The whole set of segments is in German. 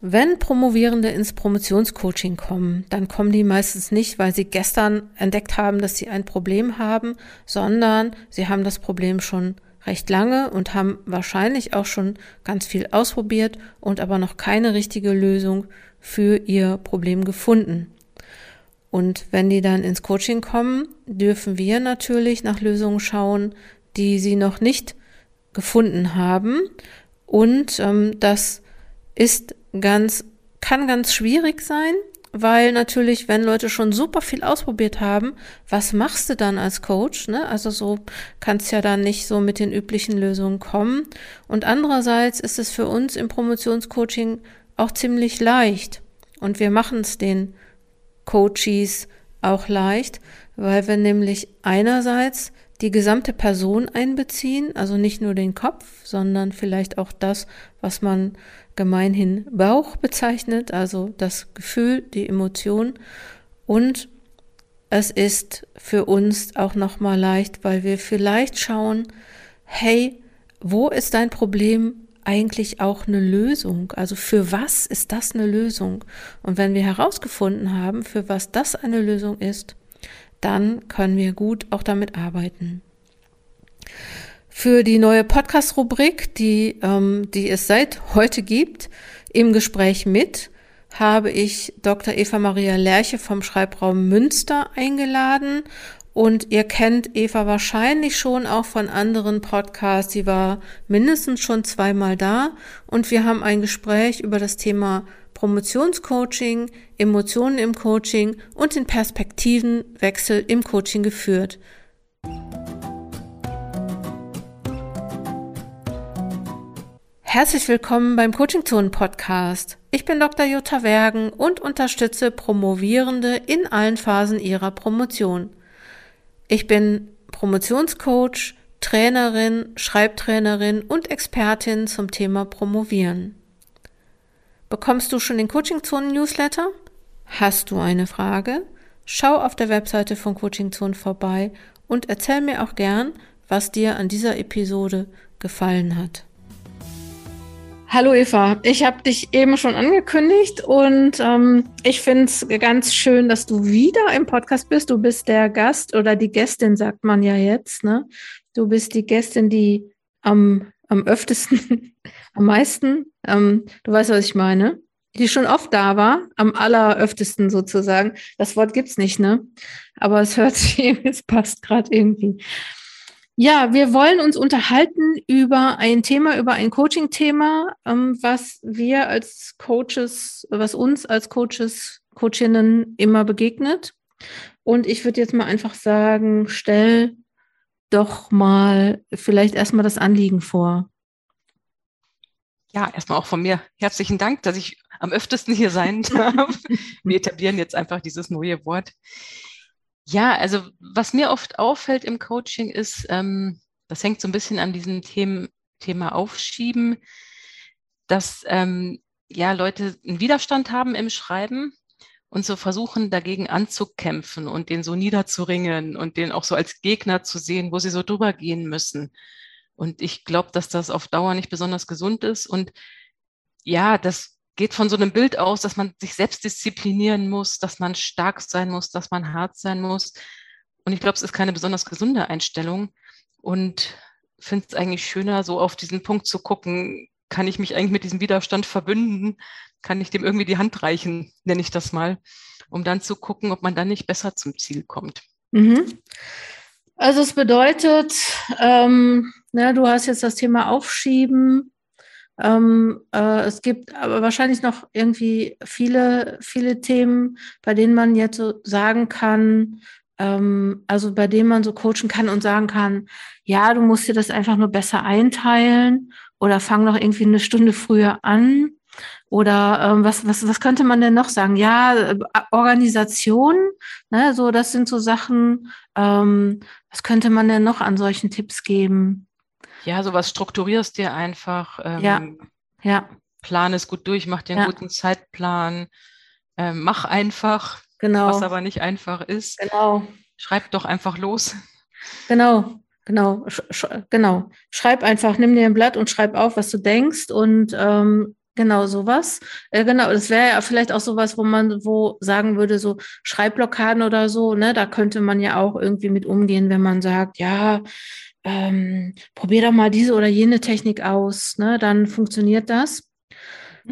Wenn Promovierende ins Promotionscoaching kommen, dann kommen die meistens nicht, weil sie gestern entdeckt haben, dass sie ein Problem haben, sondern sie haben das Problem schon recht lange und haben wahrscheinlich auch schon ganz viel ausprobiert und aber noch keine richtige Lösung für ihr Problem gefunden. Und wenn die dann ins Coaching kommen, dürfen wir natürlich nach Lösungen schauen, die sie noch nicht gefunden haben. Und ähm, das ist ganz, kann ganz schwierig sein, weil natürlich, wenn Leute schon super viel ausprobiert haben, was machst du dann als Coach? Ne? Also so kannst ja dann nicht so mit den üblichen Lösungen kommen. Und andererseits ist es für uns im Promotionscoaching auch ziemlich leicht. Und wir machen es den Coaches auch leicht, weil wir nämlich einerseits die gesamte Person einbeziehen, also nicht nur den Kopf, sondern vielleicht auch das, was man gemeinhin Bauch bezeichnet, also das Gefühl, die Emotion. Und es ist für uns auch nochmal leicht, weil wir vielleicht schauen, hey, wo ist dein Problem eigentlich auch eine Lösung? Also für was ist das eine Lösung? Und wenn wir herausgefunden haben, für was das eine Lösung ist, dann können wir gut auch damit arbeiten. Für die neue Podcast-Rubrik, die, ähm, die es seit heute gibt, im Gespräch mit, habe ich Dr. Eva Maria Lerche vom Schreibraum Münster eingeladen. Und ihr kennt Eva wahrscheinlich schon auch von anderen Podcasts. Sie war mindestens schon zweimal da. Und wir haben ein Gespräch über das Thema Promotionscoaching, Emotionen im Coaching und den Perspektivenwechsel im Coaching geführt. Herzlich willkommen beim Coaching Zone Podcast. Ich bin Dr. Jutta Wergen und unterstütze Promovierende in allen Phasen ihrer Promotion. Ich bin Promotionscoach, Trainerin, Schreibtrainerin und Expertin zum Thema Promovieren. Bekommst du schon den Coaching Zone Newsletter? Hast du eine Frage? Schau auf der Webseite von Coaching Zone vorbei und erzähl mir auch gern, was dir an dieser Episode gefallen hat. Hallo Eva, ich habe dich eben schon angekündigt und ähm, ich finde es ganz schön, dass du wieder im Podcast bist. Du bist der Gast oder die Gästin, sagt man ja jetzt. Ne? Du bist die Gästin, die am, am öftesten, am meisten, ähm, du weißt, was ich meine, die schon oft da war, am alleröftesten sozusagen. Das Wort gibt's nicht, ne? Aber es hört sich, es passt gerade irgendwie. Ja, wir wollen uns unterhalten über ein Thema, über ein Coaching-Thema, ähm, was wir als Coaches, was uns als Coaches, Coachinnen immer begegnet. Und ich würde jetzt mal einfach sagen, stell doch mal vielleicht erstmal das Anliegen vor. Ja, erstmal auch von mir herzlichen Dank, dass ich am öftesten hier sein darf. wir etablieren jetzt einfach dieses neue Wort. Ja, also was mir oft auffällt im Coaching ist, ähm, das hängt so ein bisschen an diesem Thema, Thema Aufschieben, dass ähm, ja Leute einen Widerstand haben im Schreiben und so versuchen dagegen anzukämpfen und den so niederzuringen und den auch so als Gegner zu sehen, wo sie so drüber gehen müssen. Und ich glaube, dass das auf Dauer nicht besonders gesund ist. Und ja, das geht von so einem Bild aus, dass man sich selbst disziplinieren muss, dass man stark sein muss, dass man hart sein muss. Und ich glaube, es ist keine besonders gesunde Einstellung. Und finde es eigentlich schöner, so auf diesen Punkt zu gucken, kann ich mich eigentlich mit diesem Widerstand verbünden? Kann ich dem irgendwie die Hand reichen, nenne ich das mal, um dann zu gucken, ob man dann nicht besser zum Ziel kommt. Mhm. Also es bedeutet, ähm, na, du hast jetzt das Thema Aufschieben, ähm, äh, es gibt aber wahrscheinlich noch irgendwie viele, viele Themen, bei denen man jetzt so sagen kann, ähm, also bei denen man so coachen kann und sagen kann, ja, du musst dir das einfach nur besser einteilen oder fang noch irgendwie eine Stunde früher an. Oder ähm, was, was, was könnte man denn noch sagen? Ja, äh, Organisation, ne, so das sind so Sachen. Ähm, was könnte man denn noch an solchen Tipps geben? Ja, sowas strukturierst dir einfach. Ähm, ja. ja. Plan es gut durch, mach dir einen ja. guten Zeitplan. Ähm, mach einfach, genau. was aber nicht einfach ist. Genau. Schreib doch einfach los. Genau, genau, sch genau. Schreib einfach, nimm dir ein Blatt und schreib auf, was du denkst und ähm, Genau, sowas. Äh, genau, das wäre ja vielleicht auch sowas, wo man wo sagen würde, so Schreibblockaden oder so, ne, da könnte man ja auch irgendwie mit umgehen, wenn man sagt, ja, ähm, probier doch mal diese oder jene Technik aus, ne, dann funktioniert das.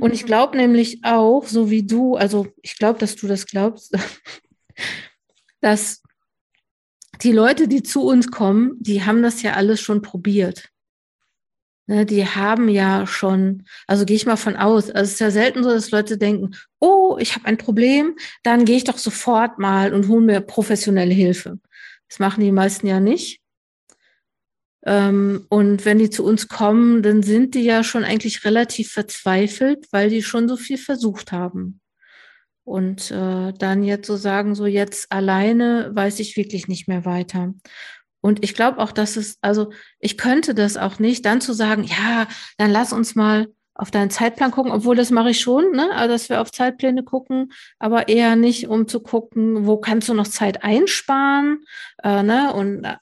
Und ich glaube nämlich auch, so wie du, also ich glaube, dass du das glaubst, dass die Leute, die zu uns kommen, die haben das ja alles schon probiert. Ne, die haben ja schon, also gehe ich mal von aus, also es ist ja selten so, dass Leute denken, oh, ich habe ein Problem, dann gehe ich doch sofort mal und hole mir professionelle Hilfe. Das machen die meisten ja nicht. Ähm, und wenn die zu uns kommen, dann sind die ja schon eigentlich relativ verzweifelt, weil die schon so viel versucht haben. Und äh, dann jetzt so sagen, so jetzt alleine weiß ich wirklich nicht mehr weiter. Und ich glaube auch, dass es, also ich könnte das auch nicht, dann zu sagen, ja, dann lass uns mal auf deinen Zeitplan gucken, obwohl das mache ich schon, ne? Also dass wir auf Zeitpläne gucken, aber eher nicht, um zu gucken, wo kannst du noch Zeit einsparen, äh, ne? Und äh,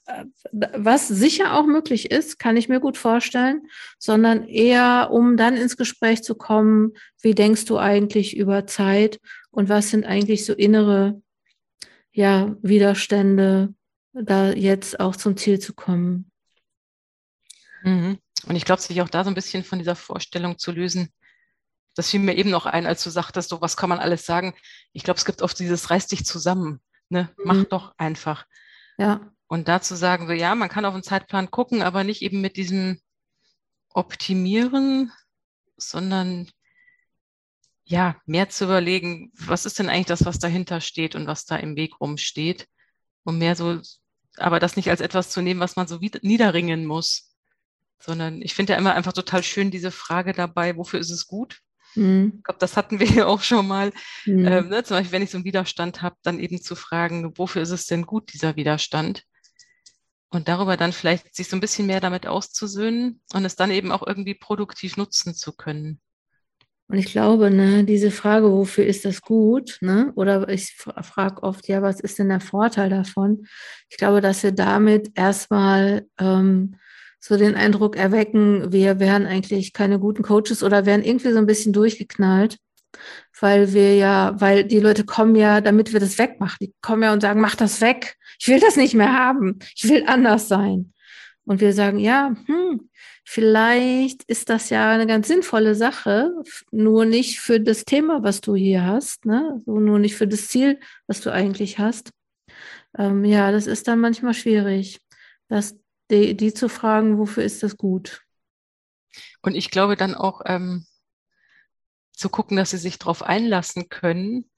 was sicher auch möglich ist, kann ich mir gut vorstellen, sondern eher, um dann ins Gespräch zu kommen, wie denkst du eigentlich über Zeit und was sind eigentlich so innere ja, Widerstände, da jetzt auch zum Ziel zu kommen. Mhm. Und ich glaube, sich auch da so ein bisschen von dieser Vorstellung zu lösen, das fiel mir eben noch ein, als du sagtest, so was kann man alles sagen. Ich glaube, es gibt oft dieses reiß dich zusammen, ne? Mhm. Mach doch einfach. Ja. Und dazu sagen wir, ja, man kann auf einen Zeitplan gucken, aber nicht eben mit diesem Optimieren, sondern ja, mehr zu überlegen, was ist denn eigentlich das, was dahinter steht und was da im Weg rumsteht. Und mehr so aber das nicht als etwas zu nehmen, was man so niederringen muss, sondern ich finde ja immer einfach total schön diese Frage dabei, wofür ist es gut? Mhm. Ich glaube, das hatten wir ja auch schon mal. Mhm. Ähm, ne? Zum Beispiel, wenn ich so einen Widerstand habe, dann eben zu fragen, wofür ist es denn gut, dieser Widerstand? Und darüber dann vielleicht sich so ein bisschen mehr damit auszusöhnen und es dann eben auch irgendwie produktiv nutzen zu können. Und ich glaube, ne, diese Frage, wofür ist das gut, ne? Oder ich frage oft, ja, was ist denn der Vorteil davon? Ich glaube, dass wir damit erstmal ähm, so den Eindruck erwecken, wir wären eigentlich keine guten Coaches oder wären irgendwie so ein bisschen durchgeknallt, weil wir ja, weil die Leute kommen ja, damit wir das wegmachen. Die kommen ja und sagen, mach das weg. Ich will das nicht mehr haben. Ich will anders sein. Und wir sagen, ja, hm, vielleicht ist das ja eine ganz sinnvolle Sache, nur nicht für das Thema, was du hier hast, ne? So nur nicht für das Ziel, was du eigentlich hast. Ähm, ja, das ist dann manchmal schwierig, dass die, die zu fragen, wofür ist das gut? Und ich glaube dann auch ähm, zu gucken, dass sie sich darauf einlassen können,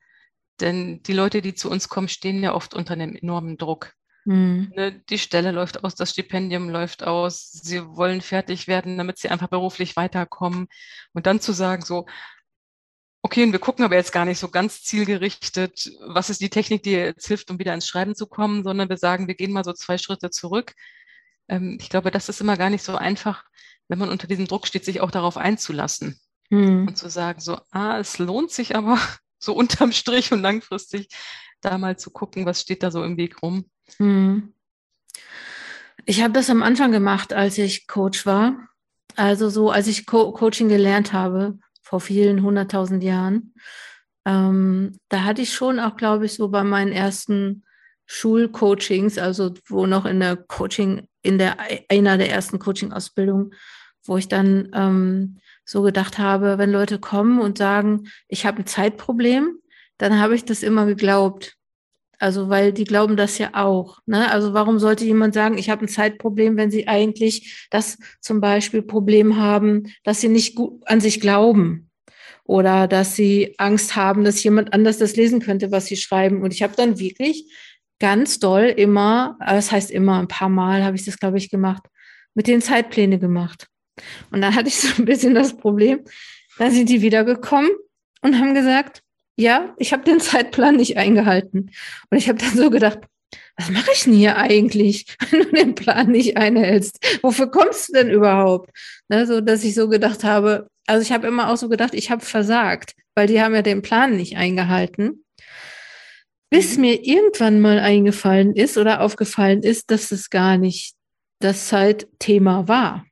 denn die Leute, die zu uns kommen, stehen ja oft unter einem enormen Druck. Mhm. Ne, die Stelle läuft aus, das Stipendium läuft aus, sie wollen fertig werden, damit sie einfach beruflich weiterkommen. Und dann zu sagen, so, okay, und wir gucken aber jetzt gar nicht so ganz zielgerichtet, was ist die Technik, die jetzt hilft, um wieder ins Schreiben zu kommen, sondern wir sagen, wir gehen mal so zwei Schritte zurück. Ähm, ich glaube, das ist immer gar nicht so einfach, wenn man unter diesem Druck steht, sich auch darauf einzulassen. Mhm. Und zu sagen, so, ah, es lohnt sich aber so unterm Strich und langfristig da mal zu gucken, was steht da so im Weg rum. Mhm. Ich habe das am Anfang gemacht, als ich Coach war. Also so, als ich Co Coaching gelernt habe, vor vielen hunderttausend Jahren. Ähm, da hatte ich schon auch, glaube ich, so bei meinen ersten Schulcoachings, also wo noch in der Coaching, in der einer der ersten Coaching-Ausbildungen, wo ich dann ähm, so gedacht habe, wenn Leute kommen und sagen, ich habe ein Zeitproblem, dann habe ich das immer geglaubt. Also, weil die glauben das ja auch. Ne? Also, warum sollte jemand sagen, ich habe ein Zeitproblem, wenn sie eigentlich das zum Beispiel Problem haben, dass sie nicht gut an sich glauben oder dass sie Angst haben, dass jemand anders das lesen könnte, was sie schreiben. Und ich habe dann wirklich ganz doll immer, das heißt immer ein paar Mal habe ich das, glaube ich, gemacht, mit den Zeitpläne gemacht. Und dann hatte ich so ein bisschen das Problem, dann sind die wiedergekommen und haben gesagt, ja, ich habe den Zeitplan nicht eingehalten. Und ich habe dann so gedacht, was mache ich denn hier eigentlich, wenn du den Plan nicht einhältst? Wofür kommst du denn überhaupt? Ne, so dass ich so gedacht habe, also ich habe immer auch so gedacht, ich habe versagt, weil die haben ja den Plan nicht eingehalten. Bis mhm. mir irgendwann mal eingefallen ist oder aufgefallen ist, dass es gar nicht das Zeitthema war.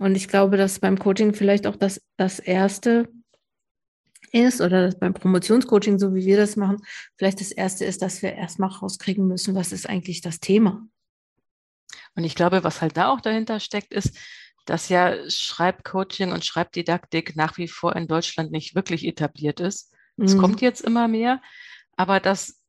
Und ich glaube, dass beim Coaching vielleicht auch das, das Erste ist oder beim Promotionscoaching, so wie wir das machen, vielleicht das Erste ist, dass wir erstmal rauskriegen müssen, was ist eigentlich das Thema. Und ich glaube, was halt da auch dahinter steckt, ist, dass ja Schreibcoaching und Schreibdidaktik nach wie vor in Deutschland nicht wirklich etabliert ist. Mhm. Es kommt jetzt immer mehr, aber dass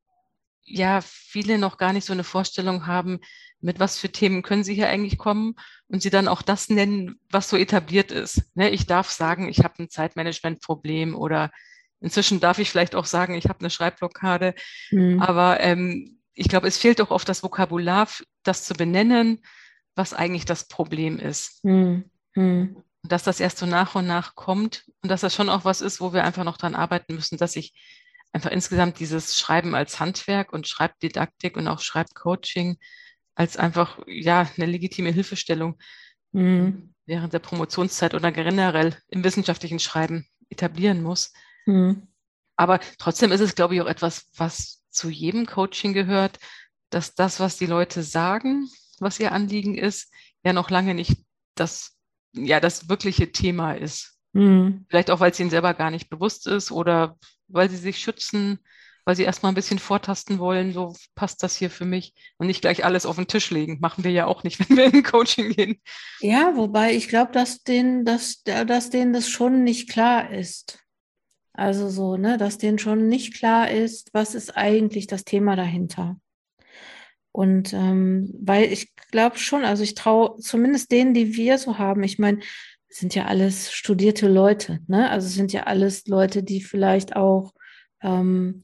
ja viele noch gar nicht so eine Vorstellung haben, mit was für Themen können sie hier eigentlich kommen und sie dann auch das nennen, was so etabliert ist. Ne, ich darf sagen, ich habe ein Zeitmanagementproblem oder inzwischen darf ich vielleicht auch sagen, ich habe eine Schreibblockade. Mhm. Aber ähm, ich glaube, es fehlt doch oft das Vokabular, das zu benennen, was eigentlich das Problem ist. Mhm. Mhm. Dass das erst so nach und nach kommt und dass das schon auch was ist, wo wir einfach noch dran arbeiten müssen, dass ich einfach insgesamt dieses Schreiben als Handwerk und Schreibdidaktik und auch Schreibcoaching als einfach ja eine legitime Hilfestellung mhm. während der Promotionszeit oder generell im wissenschaftlichen Schreiben etablieren muss. Mhm. Aber trotzdem ist es, glaube ich, auch etwas, was zu jedem Coaching gehört, dass das, was die Leute sagen, was ihr Anliegen ist, ja noch lange nicht das, ja, das wirkliche Thema ist. Mhm. Vielleicht auch, weil es ihnen selber gar nicht bewusst ist oder weil sie sich schützen, weil sie erstmal ein bisschen vortasten wollen, so passt das hier für mich und nicht gleich alles auf den Tisch legen. Machen wir ja auch nicht, wenn wir in Coaching gehen. Ja, wobei ich glaube, dass denen, dass, dass denen das schon nicht klar ist. Also so, ne, dass denen schon nicht klar ist, was ist eigentlich das Thema dahinter. Und ähm, weil ich glaube schon, also ich traue zumindest denen, die wir so haben, ich meine, sind ja alles studierte Leute, ne? Also sind ja alles Leute, die vielleicht auch ähm,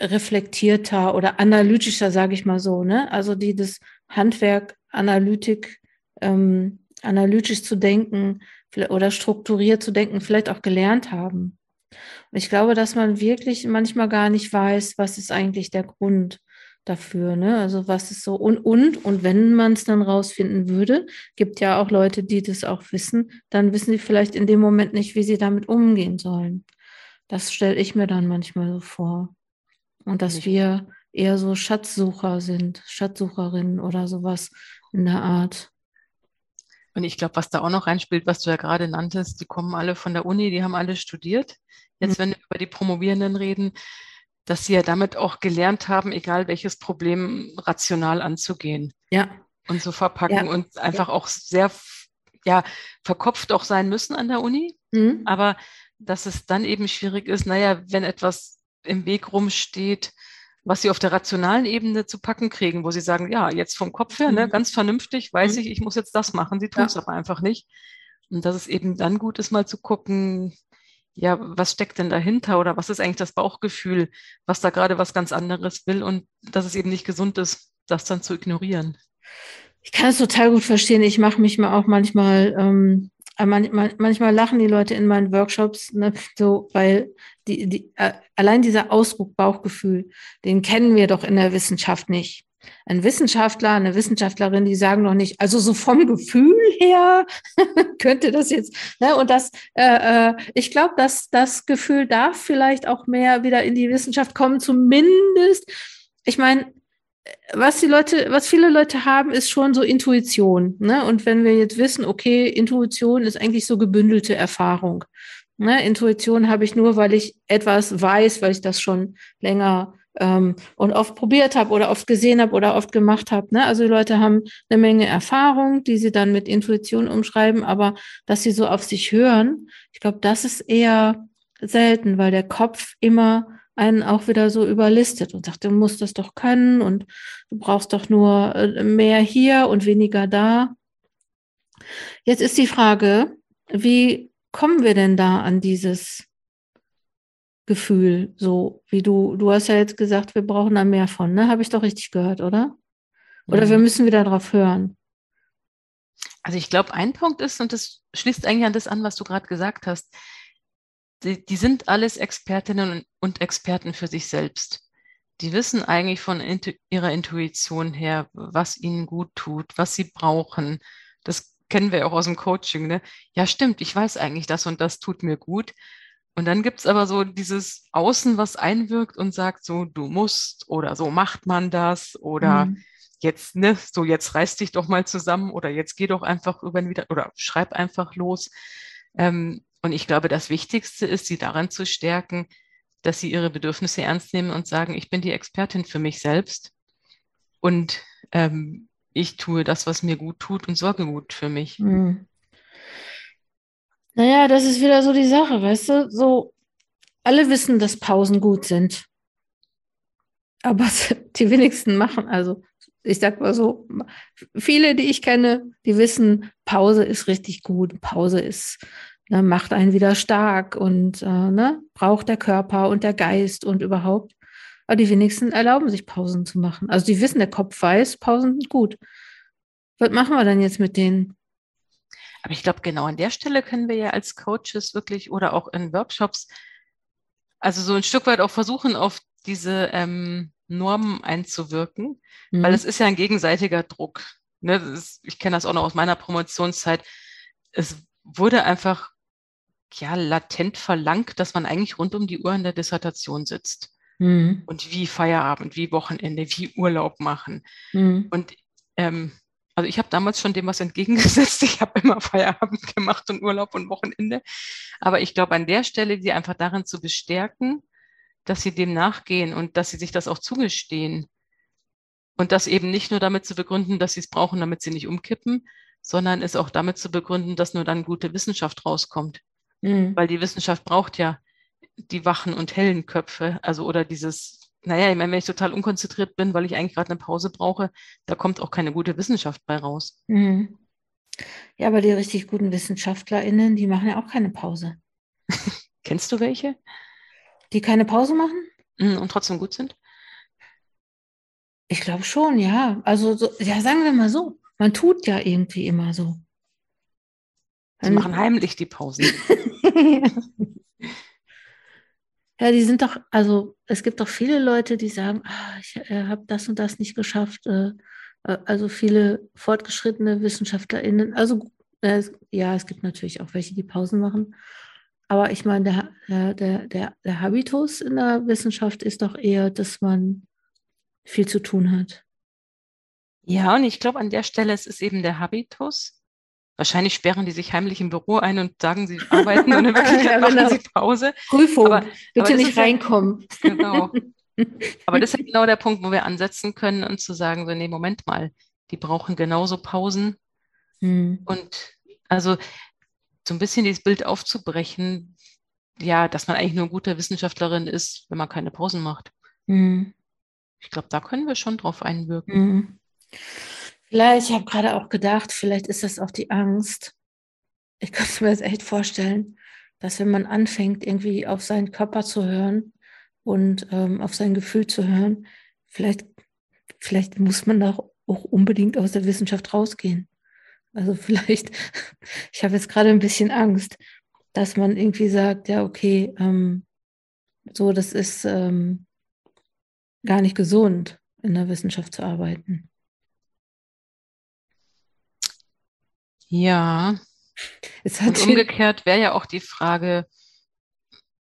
reflektierter oder analytischer, sage ich mal so, ne? Also die das Handwerk, Analytik, ähm, analytisch zu denken oder strukturiert zu denken, vielleicht auch gelernt haben. Und ich glaube, dass man wirklich manchmal gar nicht weiß, was ist eigentlich der Grund dafür, ne? Also was ist so und und und wenn man es dann rausfinden würde, gibt ja auch Leute, die das auch wissen, dann wissen sie vielleicht in dem Moment nicht, wie sie damit umgehen sollen. Das stelle ich mir dann manchmal so vor. Und dass wir eher so Schatzsucher sind, Schatzsucherinnen oder sowas in der Art. Und ich glaube, was da auch noch reinspielt, was du ja gerade nanntest, die kommen alle von der Uni, die haben alle studiert. Jetzt, mhm. wenn wir über die Promovierenden reden, dass sie ja damit auch gelernt haben, egal welches Problem rational anzugehen. Ja. Und so verpacken ja. und einfach ja. auch sehr ja, verkopft auch sein müssen an der Uni. Mhm. Aber dass es dann eben schwierig ist, naja, wenn etwas im Weg rumsteht, was sie auf der rationalen Ebene zu packen kriegen, wo sie sagen, ja, jetzt vom Kopf her, ne, mhm. ganz vernünftig, weiß mhm. ich, ich muss jetzt das machen. Sie tun es ja. aber einfach nicht. Und dass es eben dann gut ist, mal zu gucken, ja, was steckt denn dahinter oder was ist eigentlich das Bauchgefühl, was da gerade was ganz anderes will und dass es eben nicht gesund ist, das dann zu ignorieren. Ich kann es total gut verstehen. Ich mache mich mal auch manchmal ähm, äh, manchmal lachen die Leute in meinen Workshops, ne, so, weil die, die, äh, allein dieser Ausdruck Bauchgefühl, den kennen wir doch in der Wissenschaft nicht. Ein Wissenschaftler, eine Wissenschaftlerin, die sagen noch nicht, also so vom Gefühl her könnte das jetzt, ne, und das, äh, äh, ich glaube, dass das Gefühl darf vielleicht auch mehr wieder in die Wissenschaft kommen, zumindest. Ich meine, was die Leute, was viele Leute haben, ist schon so Intuition. Ne? Und wenn wir jetzt wissen, okay, Intuition ist eigentlich so gebündelte Erfahrung. Ne? Intuition habe ich nur, weil ich etwas weiß, weil ich das schon länger ähm, und oft probiert habe oder oft gesehen habe oder oft gemacht habe. Ne? Also die Leute haben eine Menge Erfahrung, die sie dann mit Intuition umschreiben, aber dass sie so auf sich hören, ich glaube, das ist eher selten, weil der Kopf immer einen auch wieder so überlistet und sagt, du musst das doch können und du brauchst doch nur äh, mehr hier und weniger da. Jetzt ist die Frage, wie kommen wir denn da an dieses Gefühl, so wie du, du hast ja jetzt gesagt, wir brauchen da mehr von, ne? Habe ich doch richtig gehört, oder? Oder ja. wir müssen wieder drauf hören. Also ich glaube, ein Punkt ist, und das schließt eigentlich an das an, was du gerade gesagt hast, die, die sind alles Expertinnen und Experten für sich selbst. Die wissen eigentlich von intu ihrer Intuition her, was ihnen gut tut, was sie brauchen. Das kennen wir auch aus dem Coaching. Ne? Ja, stimmt, ich weiß eigentlich, das und das tut mir gut. Und dann gibt es aber so dieses Außen, was einwirkt und sagt so, du musst oder so macht man das oder mhm. jetzt, ne, so jetzt reiß dich doch mal zusammen oder jetzt geh doch einfach über wieder oder schreib einfach los. Ähm, und ich glaube, das Wichtigste ist, sie daran zu stärken, dass sie ihre Bedürfnisse ernst nehmen und sagen, ich bin die Expertin für mich selbst und ähm, ich tue das, was mir gut tut und sorge gut für mich. Mhm. Naja, das ist wieder so die Sache, weißt du? So, alle wissen, dass Pausen gut sind. Aber die wenigsten machen, also ich sag mal so, viele, die ich kenne, die wissen, Pause ist richtig gut. Pause ist, ne, macht einen wieder stark und äh, ne, braucht der Körper und der Geist und überhaupt. Aber die wenigsten erlauben sich Pausen zu machen. Also die wissen, der Kopf weiß, Pausen sind gut. Was machen wir dann jetzt mit denen? Aber ich glaube, genau an der Stelle können wir ja als Coaches wirklich oder auch in Workshops, also so ein Stück weit auch versuchen, auf diese ähm, Normen einzuwirken, mhm. weil es ist ja ein gegenseitiger Druck. Ne? Ist, ich kenne das auch noch aus meiner Promotionszeit. Es wurde einfach ja latent verlangt, dass man eigentlich rund um die Uhr in der Dissertation sitzt. Mhm. Und wie Feierabend, wie Wochenende, wie Urlaub machen. Mhm. Und ähm, also ich habe damals schon dem was entgegengesetzt. Ich habe immer Feierabend gemacht und Urlaub und Wochenende. Aber ich glaube, an der Stelle, die einfach darin zu bestärken, dass sie dem nachgehen und dass sie sich das auch zugestehen. Und das eben nicht nur damit zu begründen, dass sie es brauchen, damit sie nicht umkippen, sondern es auch damit zu begründen, dass nur dann gute Wissenschaft rauskommt. Mhm. Weil die Wissenschaft braucht ja die wachen und hellen Köpfe, also oder dieses, naja, ich meine, wenn ich total unkonzentriert bin, weil ich eigentlich gerade eine Pause brauche, da kommt auch keine gute Wissenschaft bei raus. Mhm. Ja, aber die richtig guten WissenschaftlerInnen, die machen ja auch keine Pause. Kennst du welche? Die keine Pause machen? Mhm, und trotzdem gut sind? Ich glaube schon, ja. Also, so, ja, sagen wir mal so. Man tut ja irgendwie immer so. Sie machen heimlich die Pausen. ja, die sind doch, also es gibt doch viele Leute, die sagen, ah, ich äh, habe das und das nicht geschafft. Äh, äh also viele fortgeschrittene WissenschaftlerInnen. Also äh, ja, es gibt natürlich auch welche, die Pausen machen. Aber ich meine, der, der, der, der Habitus in der Wissenschaft ist doch eher, dass man viel zu tun hat. Ja, und ich glaube, an der Stelle ist es eben der Habitus. Wahrscheinlich sperren die sich heimlich im Büro ein und sagen, sie arbeiten und in Wirklichkeit ja, machen genau. sie Pause. Prüfung, aber, bitte aber nicht reinkommen. Ja, genau. Aber das ist ja genau der Punkt, wo wir ansetzen können und zu sagen, so, nee, Moment mal, die brauchen genauso Pausen. Hm. Und also so ein bisschen dieses Bild aufzubrechen, ja, dass man eigentlich nur eine gute Wissenschaftlerin ist, wenn man keine Pausen macht. Mhm. Ich glaube, da können wir schon drauf einwirken. Mhm. Vielleicht, ich habe gerade auch gedacht, vielleicht ist das auch die Angst. Ich könnte mir das echt vorstellen, dass wenn man anfängt, irgendwie auf seinen Körper zu hören und ähm, auf sein Gefühl zu hören, vielleicht, vielleicht muss man da auch unbedingt aus der Wissenschaft rausgehen. Also vielleicht, ich habe jetzt gerade ein bisschen Angst, dass man irgendwie sagt, ja, okay, ähm, so, das ist ähm, gar nicht gesund, in der Wissenschaft zu arbeiten. Ja. Und umgekehrt wäre ja auch die Frage,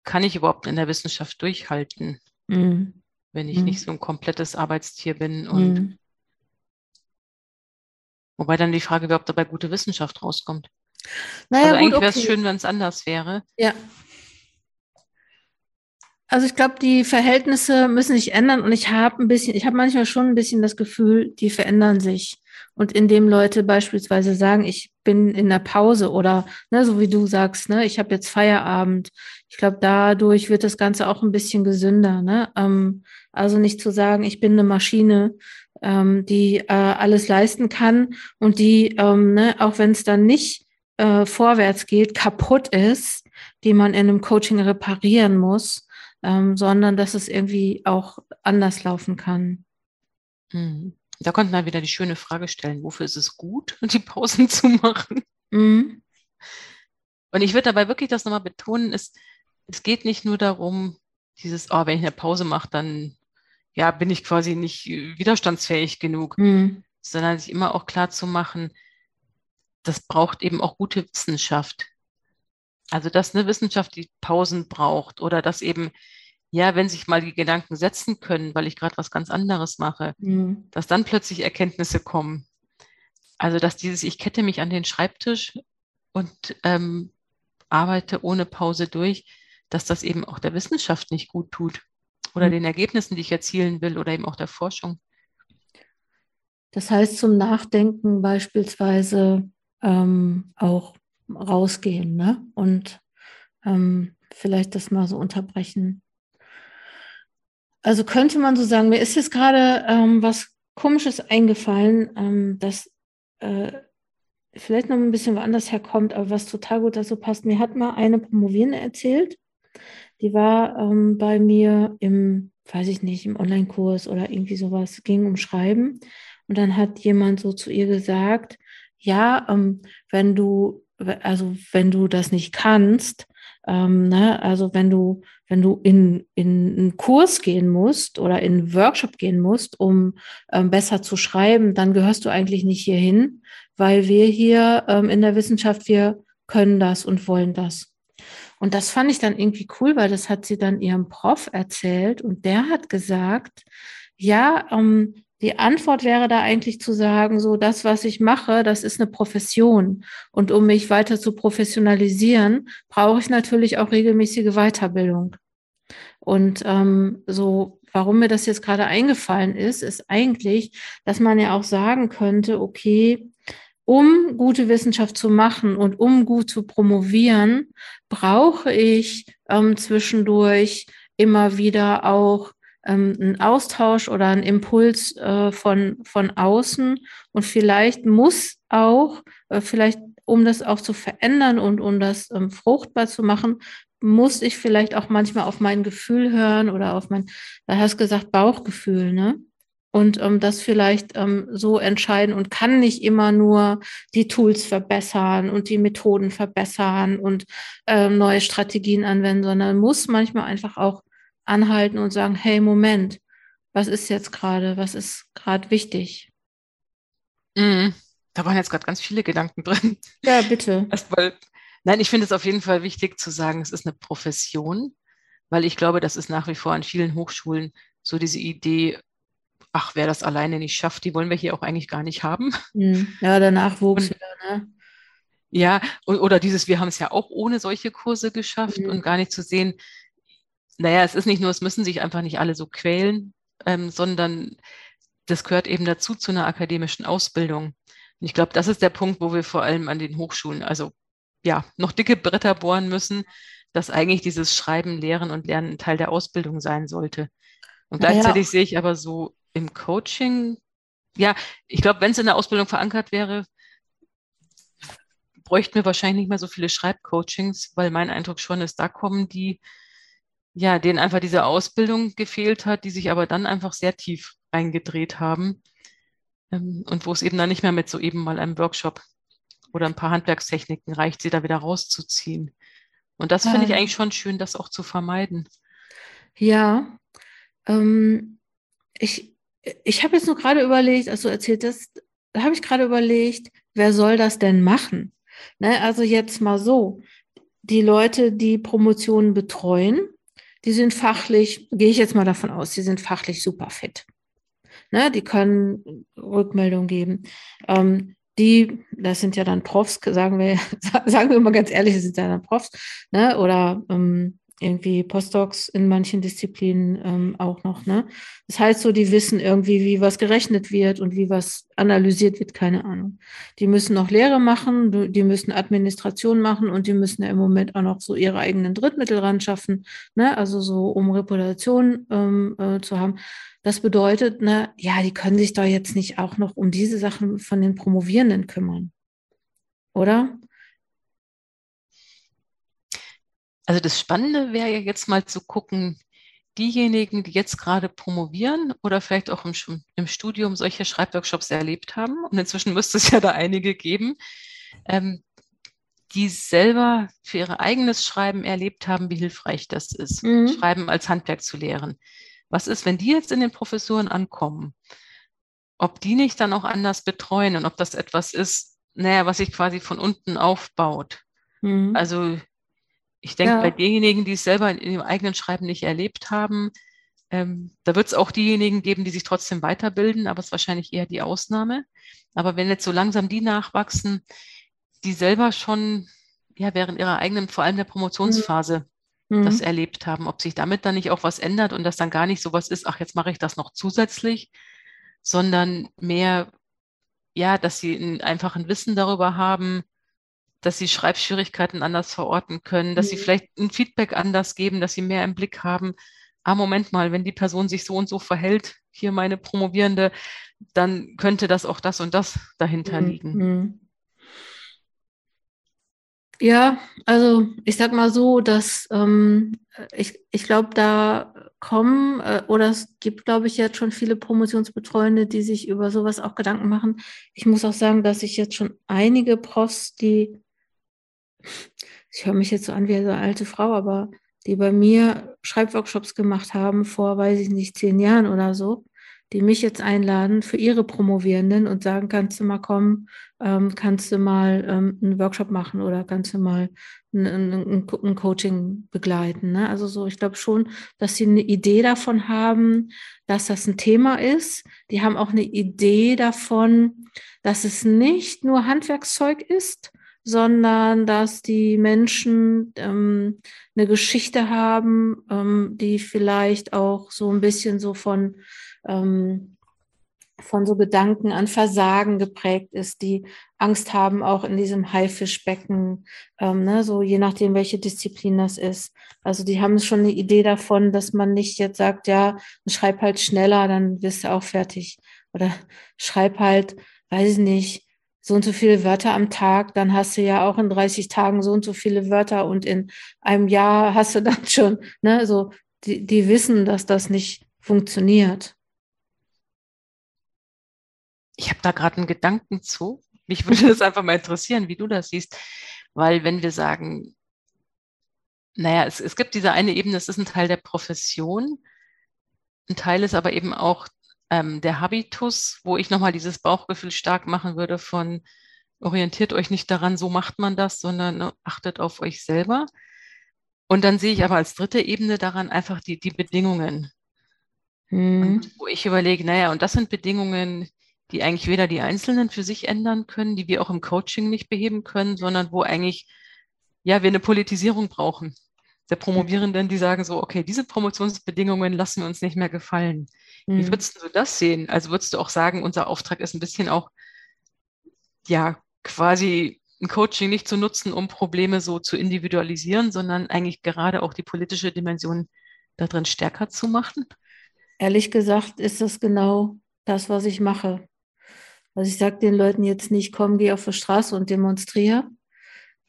kann ich überhaupt in der Wissenschaft durchhalten, mhm. wenn ich mhm. nicht so ein komplettes Arbeitstier bin und mhm. Wobei dann die Frage wäre, ob dabei gute Wissenschaft rauskommt. Naja, also eigentlich wäre es okay. schön, wenn es anders wäre. Ja. Also ich glaube, die Verhältnisse müssen sich ändern und ich habe ein bisschen, ich habe manchmal schon ein bisschen das Gefühl, die verändern sich. Und indem Leute beispielsweise sagen, ich bin in der Pause oder ne, so wie du sagst, ne, ich habe jetzt Feierabend. Ich glaube, dadurch wird das Ganze auch ein bisschen gesünder. Ne? Ähm, also nicht zu sagen, ich bin eine Maschine, ähm, die äh, alles leisten kann und die, ähm, ne, auch wenn es dann nicht äh, vorwärts geht, kaputt ist, die man in einem Coaching reparieren muss, ähm, sondern dass es irgendwie auch anders laufen kann. Mhm. Da konnte man wieder die schöne Frage stellen, wofür ist es gut, die Pausen zu machen? Mhm. Und ich würde dabei wirklich das nochmal betonen, es, es geht nicht nur darum, dieses, oh, wenn ich eine Pause mache, dann ja, bin ich quasi nicht äh, widerstandsfähig genug, mhm. sondern sich immer auch klar zu machen, das braucht eben auch gute Wissenschaft. Also, dass eine Wissenschaft die Pausen braucht oder dass eben ja, wenn sich mal die Gedanken setzen können, weil ich gerade was ganz anderes mache, mhm. dass dann plötzlich Erkenntnisse kommen. Also, dass dieses, ich kette mich an den Schreibtisch und ähm, arbeite ohne Pause durch, dass das eben auch der Wissenschaft nicht gut tut oder mhm. den Ergebnissen, die ich erzielen will oder eben auch der Forschung. Das heißt, zum Nachdenken beispielsweise ähm, auch rausgehen ne? und ähm, vielleicht das mal so unterbrechen. Also könnte man so sagen, mir ist jetzt gerade ähm, was Komisches eingefallen, ähm, das äh, vielleicht noch ein bisschen woanders herkommt, aber was total gut dazu passt. Mir hat mal eine Promovierende erzählt, die war ähm, bei mir im, weiß ich nicht, im Online-Kurs oder irgendwie sowas, ging um Schreiben. Und dann hat jemand so zu ihr gesagt, ja, ähm, wenn du, also wenn du das nicht kannst, ähm, ne, also wenn du, wenn du in, in einen Kurs gehen musst oder in einen Workshop gehen musst, um ähm, besser zu schreiben, dann gehörst du eigentlich nicht hierhin, weil wir hier ähm, in der Wissenschaft, wir können das und wollen das. Und das fand ich dann irgendwie cool, weil das hat sie dann ihrem Prof erzählt und der hat gesagt, ja, ähm, die Antwort wäre da eigentlich zu sagen, so das, was ich mache, das ist eine Profession. Und um mich weiter zu professionalisieren, brauche ich natürlich auch regelmäßige Weiterbildung. Und ähm, so, warum mir das jetzt gerade eingefallen ist, ist eigentlich, dass man ja auch sagen könnte, okay, um gute Wissenschaft zu machen und um gut zu promovieren, brauche ich ähm, zwischendurch immer wieder auch ähm, einen Austausch oder einen Impuls äh, von, von außen. Und vielleicht muss auch, äh, vielleicht um das auch zu verändern und um das ähm, fruchtbar zu machen, muss ich vielleicht auch manchmal auf mein Gefühl hören oder auf mein, da hast du gesagt, Bauchgefühl, ne? und ähm, das vielleicht ähm, so entscheiden und kann nicht immer nur die Tools verbessern und die Methoden verbessern und ähm, neue Strategien anwenden, sondern muss manchmal einfach auch anhalten und sagen, hey, Moment, was ist jetzt gerade, was ist gerade wichtig? Mhm. Da waren jetzt gerade ganz viele Gedanken drin. Ja, bitte. Erstmal, nein, ich finde es auf jeden Fall wichtig zu sagen, es ist eine Profession, weil ich glaube, das ist nach wie vor an vielen Hochschulen so diese Idee, ach, wer das alleine nicht schafft, die wollen wir hier auch eigentlich gar nicht haben. Hm. Ja, der Nachwuchs wieder, ne? Ja, oder dieses, wir haben es ja auch ohne solche Kurse geschafft mhm. und gar nicht zu sehen, naja, es ist nicht nur, es müssen sich einfach nicht alle so quälen, ähm, sondern das gehört eben dazu zu einer akademischen Ausbildung. Und ich glaube, das ist der Punkt, wo wir vor allem an den Hochschulen, also ja, noch dicke Bretter bohren müssen, dass eigentlich dieses Schreiben, Lehren und Lernen ein Teil der Ausbildung sein sollte. Und gleichzeitig ja. sehe ich aber so im Coaching, ja, ich glaube, wenn es in der Ausbildung verankert wäre, bräuchten wir wahrscheinlich nicht mehr so viele Schreibcoachings, weil mein Eindruck schon ist, da kommen die, ja, denen einfach diese Ausbildung gefehlt hat, die sich aber dann einfach sehr tief eingedreht haben ähm, und wo es eben dann nicht mehr mit so eben mal einem Workshop oder ein paar Handwerkstechniken reicht, sie da wieder rauszuziehen. Und das finde ich eigentlich schon schön, das auch zu vermeiden. Ja, ähm, ich, ich habe jetzt nur gerade überlegt, als du erzählt hast, da habe ich gerade überlegt, wer soll das denn machen? Ne, also jetzt mal so, die Leute, die Promotionen betreuen, die sind fachlich, gehe ich jetzt mal davon aus, die sind fachlich super fit. Ne, die können Rückmeldung geben. Ähm, die, das sind ja dann Profs, sagen wir, sagen wir mal ganz ehrlich, das sind ja dann Profs, ne, oder ähm, irgendwie Postdocs in manchen Disziplinen ähm, auch noch. Ne? Das heißt so, die wissen irgendwie, wie was gerechnet wird und wie was analysiert wird, keine Ahnung. Die müssen noch Lehre machen, die müssen Administration machen und die müssen ja im Moment auch noch so ihre eigenen Drittmittel ran schaffen, ne? also so um Reputation ähm, äh, zu haben. Das bedeutet, ne, ja, die können sich da jetzt nicht auch noch um diese Sachen von den Promovierenden kümmern. Oder? Also das Spannende wäre ja jetzt mal zu gucken, diejenigen, die jetzt gerade promovieren oder vielleicht auch im, im Studium solche Schreibworkshops erlebt haben, und inzwischen müsste es ja da einige geben, ähm, die selber für ihr eigenes Schreiben erlebt haben, wie hilfreich das ist, mhm. Schreiben als Handwerk zu lehren. Was ist, wenn die jetzt in den Professuren ankommen? Ob die nicht dann auch anders betreuen und ob das etwas ist, naja, was sich quasi von unten aufbaut. Mhm. Also Ich denke, ja. bei denjenigen, die es selber in ihrem eigenen Schreiben nicht erlebt haben, ähm, da wird es auch diejenigen geben, die sich trotzdem weiterbilden, aber es ist wahrscheinlich eher die Ausnahme. Aber wenn jetzt so langsam die nachwachsen, die selber schon ja während ihrer eigenen, vor allem der Promotionsphase, mhm. das erlebt haben, ob sich damit dann nicht auch was ändert und das dann gar nicht so was ist, ach, jetzt mache ich das noch zusätzlich, sondern mehr, ja, dass sie ein einfachen Wissen darüber haben, dass sie Schreibschwierigkeiten anders verorten können, dass mhm. sie vielleicht ein Feedback anders geben, dass sie mehr im Blick haben. Ah, Moment mal, wenn die Person sich so und so verhält, hier meine Promovierende, dann könnte das auch das und das dahinter mhm. liegen. Mhm. Ja, also ich sag mal so, dass ähm, ich, ich glaube, da kommen äh, oder es gibt, glaube ich, jetzt schon viele Promotionsbetreuende, die sich über sowas auch Gedanken machen. Ich muss auch sagen, dass ich jetzt schon einige Profs, die, ich höre mich jetzt so an wie eine alte Frau, aber die bei mir Schreibworkshops gemacht haben vor, weiß ich nicht, zehn Jahren oder so, die mich jetzt einladen für ihre Promovierenden und sagen, kannst du mal kommen, ähm, kannst du mal ähm, einen Workshop machen oder kannst du mal ein, ein, ein Coaching begleiten. Ne? Also so, ich glaube schon, dass sie eine Idee davon haben, dass das ein Thema ist. Die haben auch eine Idee davon, dass es nicht nur Handwerkszeug ist, sondern dass die Menschen ähm, eine Geschichte haben, ähm, die vielleicht auch so ein bisschen so von ähm, von so Gedanken an Versagen geprägt ist, die Angst haben, auch in diesem Haifischbecken, ähm, ne, so je nachdem, welche Disziplin das ist. Also die haben schon eine Idee davon, dass man nicht jetzt sagt, ja, schreib halt schneller, dann bist du auch fertig. Oder schreib halt, weiß ich nicht, so und so viele Wörter am Tag, dann hast du ja auch in 30 Tagen so und so viele Wörter und in einem Jahr hast du dann schon, ne, so, die, die wissen, dass das nicht funktioniert. Ich habe da gerade einen Gedanken zu. Mich würde das einfach mal interessieren, wie du das siehst. Weil wenn wir sagen, naja, es, es gibt diese eine Ebene, es ist ein Teil der Profession. Ein Teil ist aber eben auch ähm, der Habitus, wo ich nochmal dieses Bauchgefühl stark machen würde von orientiert euch nicht daran, so macht man das, sondern ne, achtet auf euch selber. Und dann sehe ich aber als dritte Ebene daran einfach die, die Bedingungen. Hm. wo ich überlege, naja, und das sind Bedingungen, die eigentlich weder die Einzelnen für sich ändern können, die wir auch im Coaching nicht beheben können, sondern wo eigentlich, ja, wir eine Politisierung brauchen. Der Promovierenden, die sagen so, okay, diese Promotionsbedingungen lassen wir uns nicht mehr gefallen. Mhm. Wie würdest du das sehen? Also würdest du auch sagen, unser Auftrag ist ein bisschen auch, ja, quasi ein Coaching nicht zu nutzen, um Probleme so zu individualisieren, sondern eigentlich gerade auch die politische Dimension darin stärker zu machen? Ehrlich gesagt ist das genau das, was ich mache. Also ich sage den Leuten jetzt nicht, komm, geh auf die Straße und demonstriere.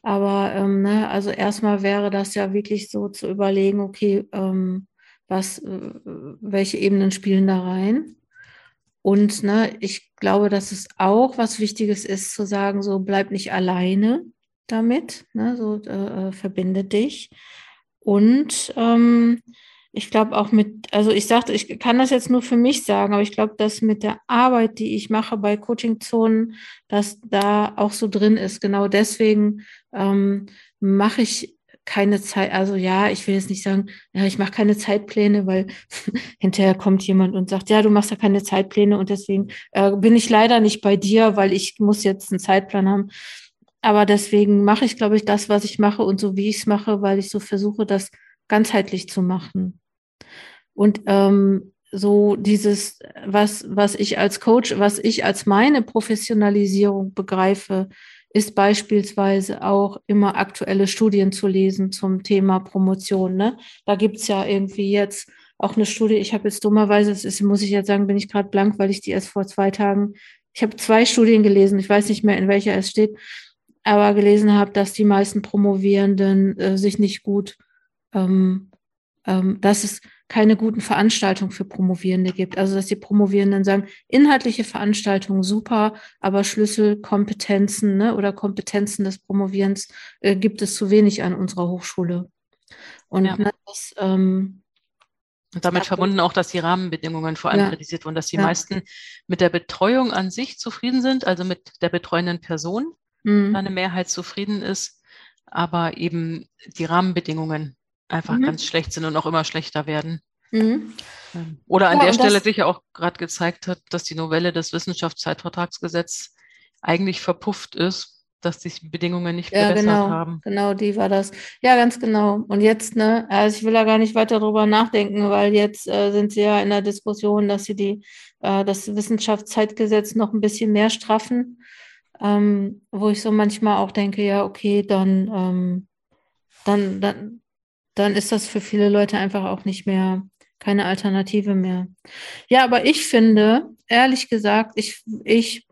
Aber ähm, ne, also erstmal wäre das ja wirklich so zu überlegen, okay, ähm, was, welche Ebenen spielen da rein? Und ne, ich glaube, dass es auch was Wichtiges ist, zu sagen, so bleib nicht alleine damit, ne, so äh, äh verbinde dich. Und ähm, ich glaube auch mit, also ich sagte, ich kann das jetzt nur für mich sagen, aber ich glaube, dass mit der Arbeit, die ich mache bei Coaching-Zonen, dass da auch so drin ist. Genau deswegen ähm, mache ich keine Zeit, also ja, ich will jetzt nicht sagen, ja, ich mache keine Zeitpläne, weil hinterher kommt jemand und sagt, ja, du machst ja keine Zeitpläne und deswegen äh, bin ich leider nicht bei dir, weil ich muss jetzt einen Zeitplan haben. Aber deswegen mache ich, glaube ich, das, was ich mache und so wie ich es mache, weil ich so versuche, das ganzheitlich zu machen. Und ähm, so dieses, was, was ich als Coach, was ich als meine Professionalisierung begreife, ist beispielsweise auch immer aktuelle Studien zu lesen zum Thema Promotion. Ne? Da gibt's ja irgendwie jetzt auch eine Studie, ich habe jetzt dummerweise, das ist, muss ich jetzt sagen, bin ich gerade blank, weil ich die erst vor zwei Tagen, ich habe zwei Studien gelesen, ich weiß nicht mehr, in welcher es steht, aber gelesen habe, dass die meisten Promovierenden äh, sich nicht gut, ähm, ähm, dass es keine guten Veranstaltungen für Promovierende gibt. Also dass die Promovierenden sagen, inhaltliche Veranstaltungen super, aber Schlüsselkompetenzen ne, oder Kompetenzen des Promovierens äh, gibt es zu wenig an unserer Hochschule. Und ja. ne, das, ähm, und damit verbunden auch, dass die Rahmenbedingungen vor allem ja. kritisiert wurden, dass die ja. meisten mit der Betreuung an sich zufrieden sind, also mit der betreuenden Person, mhm. eine Mehrheit zufrieden ist, aber eben die Rahmenbedingungen einfach mhm. ganz schlecht sind und auch immer schlechter werden. Mhm. Ähm, oder an ja, der Stelle sich ja auch gerade gezeigt hat, dass die Novelle des Wissenschaftszeitvertragsgesetzes eigentlich verpufft ist, dass die Bedingungen nicht ja, verbessert genau, haben. Genau, die war das. Ja, ganz genau. Und jetzt, ne, also ich will da gar nicht weiter drüber nachdenken, weil jetzt äh, sind sie ja in der Diskussion, dass sie die, äh, das Wissenschaftszeitgesetz noch ein bisschen mehr straffen, ähm, wo ich so manchmal auch denke, ja, okay, dann, ähm, dann, dann, dann ist das für viele Leute einfach auch nicht mehr keine Alternative mehr. Ja, aber ich finde, ehrlich gesagt, ich, ich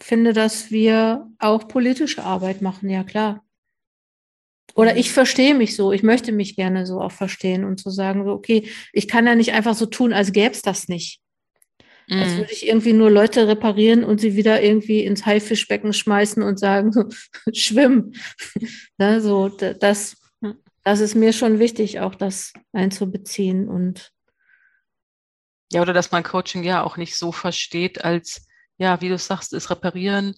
finde, dass wir auch politische Arbeit machen, ja klar. Oder ich verstehe mich so, ich möchte mich gerne so auch verstehen und zu so sagen, so, okay, ich kann ja nicht einfach so tun, als gäbe es das nicht. Mm. Als würde ich irgendwie nur Leute reparieren und sie wieder irgendwie ins Haifischbecken schmeißen und sagen, so, schwimm. ne, so, das, das ist mir schon wichtig, auch das einzubeziehen und ja, oder dass man Coaching ja auch nicht so versteht, als, ja, wie du sagst, ist reparieren,